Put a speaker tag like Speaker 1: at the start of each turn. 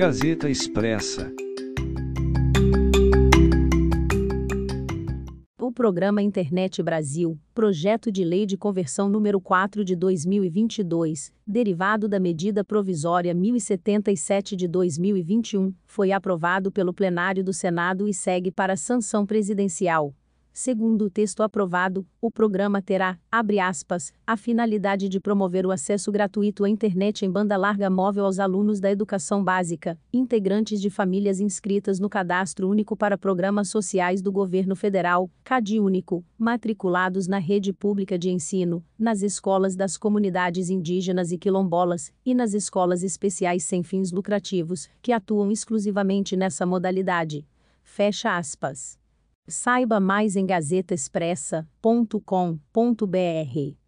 Speaker 1: Gazeta Expressa.
Speaker 2: O programa Internet Brasil, projeto de lei de conversão número 4 de 2022, derivado da medida provisória 1077 de 2021, foi aprovado pelo plenário do Senado e segue para sanção presidencial. Segundo o texto aprovado, o programa terá, abre aspas, a finalidade de promover o acesso gratuito à internet em banda larga móvel aos alunos da educação básica, integrantes de famílias inscritas no Cadastro Único para Programas Sociais do Governo Federal, CadÚnico, matriculados na rede pública de ensino, nas escolas das comunidades indígenas e quilombolas, e nas escolas especiais sem fins lucrativos, que atuam exclusivamente nessa modalidade. Fecha aspas. Saiba mais em gazetaexpressa.com.br.